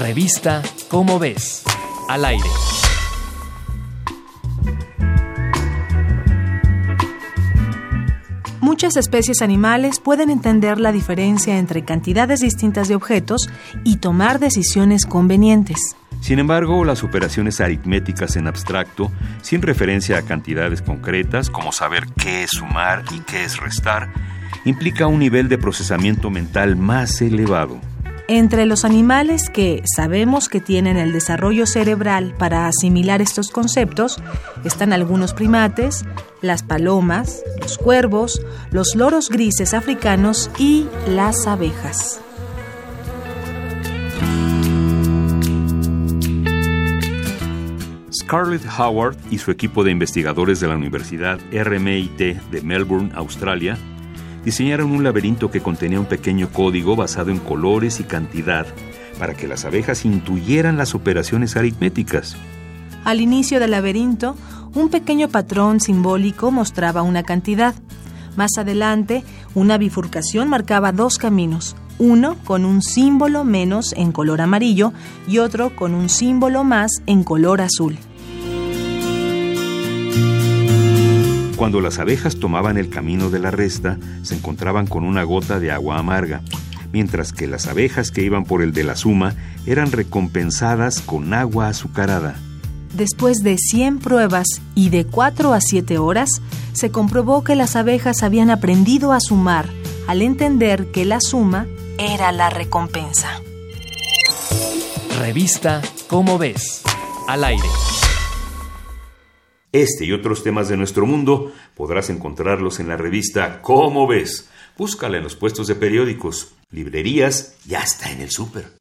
Revista Cómo ves. Al aire. Muchas especies animales pueden entender la diferencia entre cantidades distintas de objetos y tomar decisiones convenientes. Sin embargo, las operaciones aritméticas en abstracto, sin referencia a cantidades concretas, como saber qué es sumar y qué es restar, implica un nivel de procesamiento mental más elevado. Entre los animales que sabemos que tienen el desarrollo cerebral para asimilar estos conceptos están algunos primates, las palomas, los cuervos, los loros grises africanos y las abejas. Scarlett Howard y su equipo de investigadores de la Universidad RMIT de Melbourne, Australia, diseñaron un laberinto que contenía un pequeño código basado en colores y cantidad para que las abejas intuyeran las operaciones aritméticas. Al inicio del laberinto, un pequeño patrón simbólico mostraba una cantidad. Más adelante, una bifurcación marcaba dos caminos, uno con un símbolo menos en color amarillo y otro con un símbolo más en color azul. Cuando las abejas tomaban el camino de la resta, se encontraban con una gota de agua amarga, mientras que las abejas que iban por el de la suma eran recompensadas con agua azucarada. Después de 100 pruebas y de 4 a 7 horas, se comprobó que las abejas habían aprendido a sumar al entender que la suma era la recompensa. Revista Cómo ves. Al aire. Este y otros temas de nuestro mundo podrás encontrarlos en la revista Cómo ves. Búscala en los puestos de periódicos, librerías y hasta en el súper.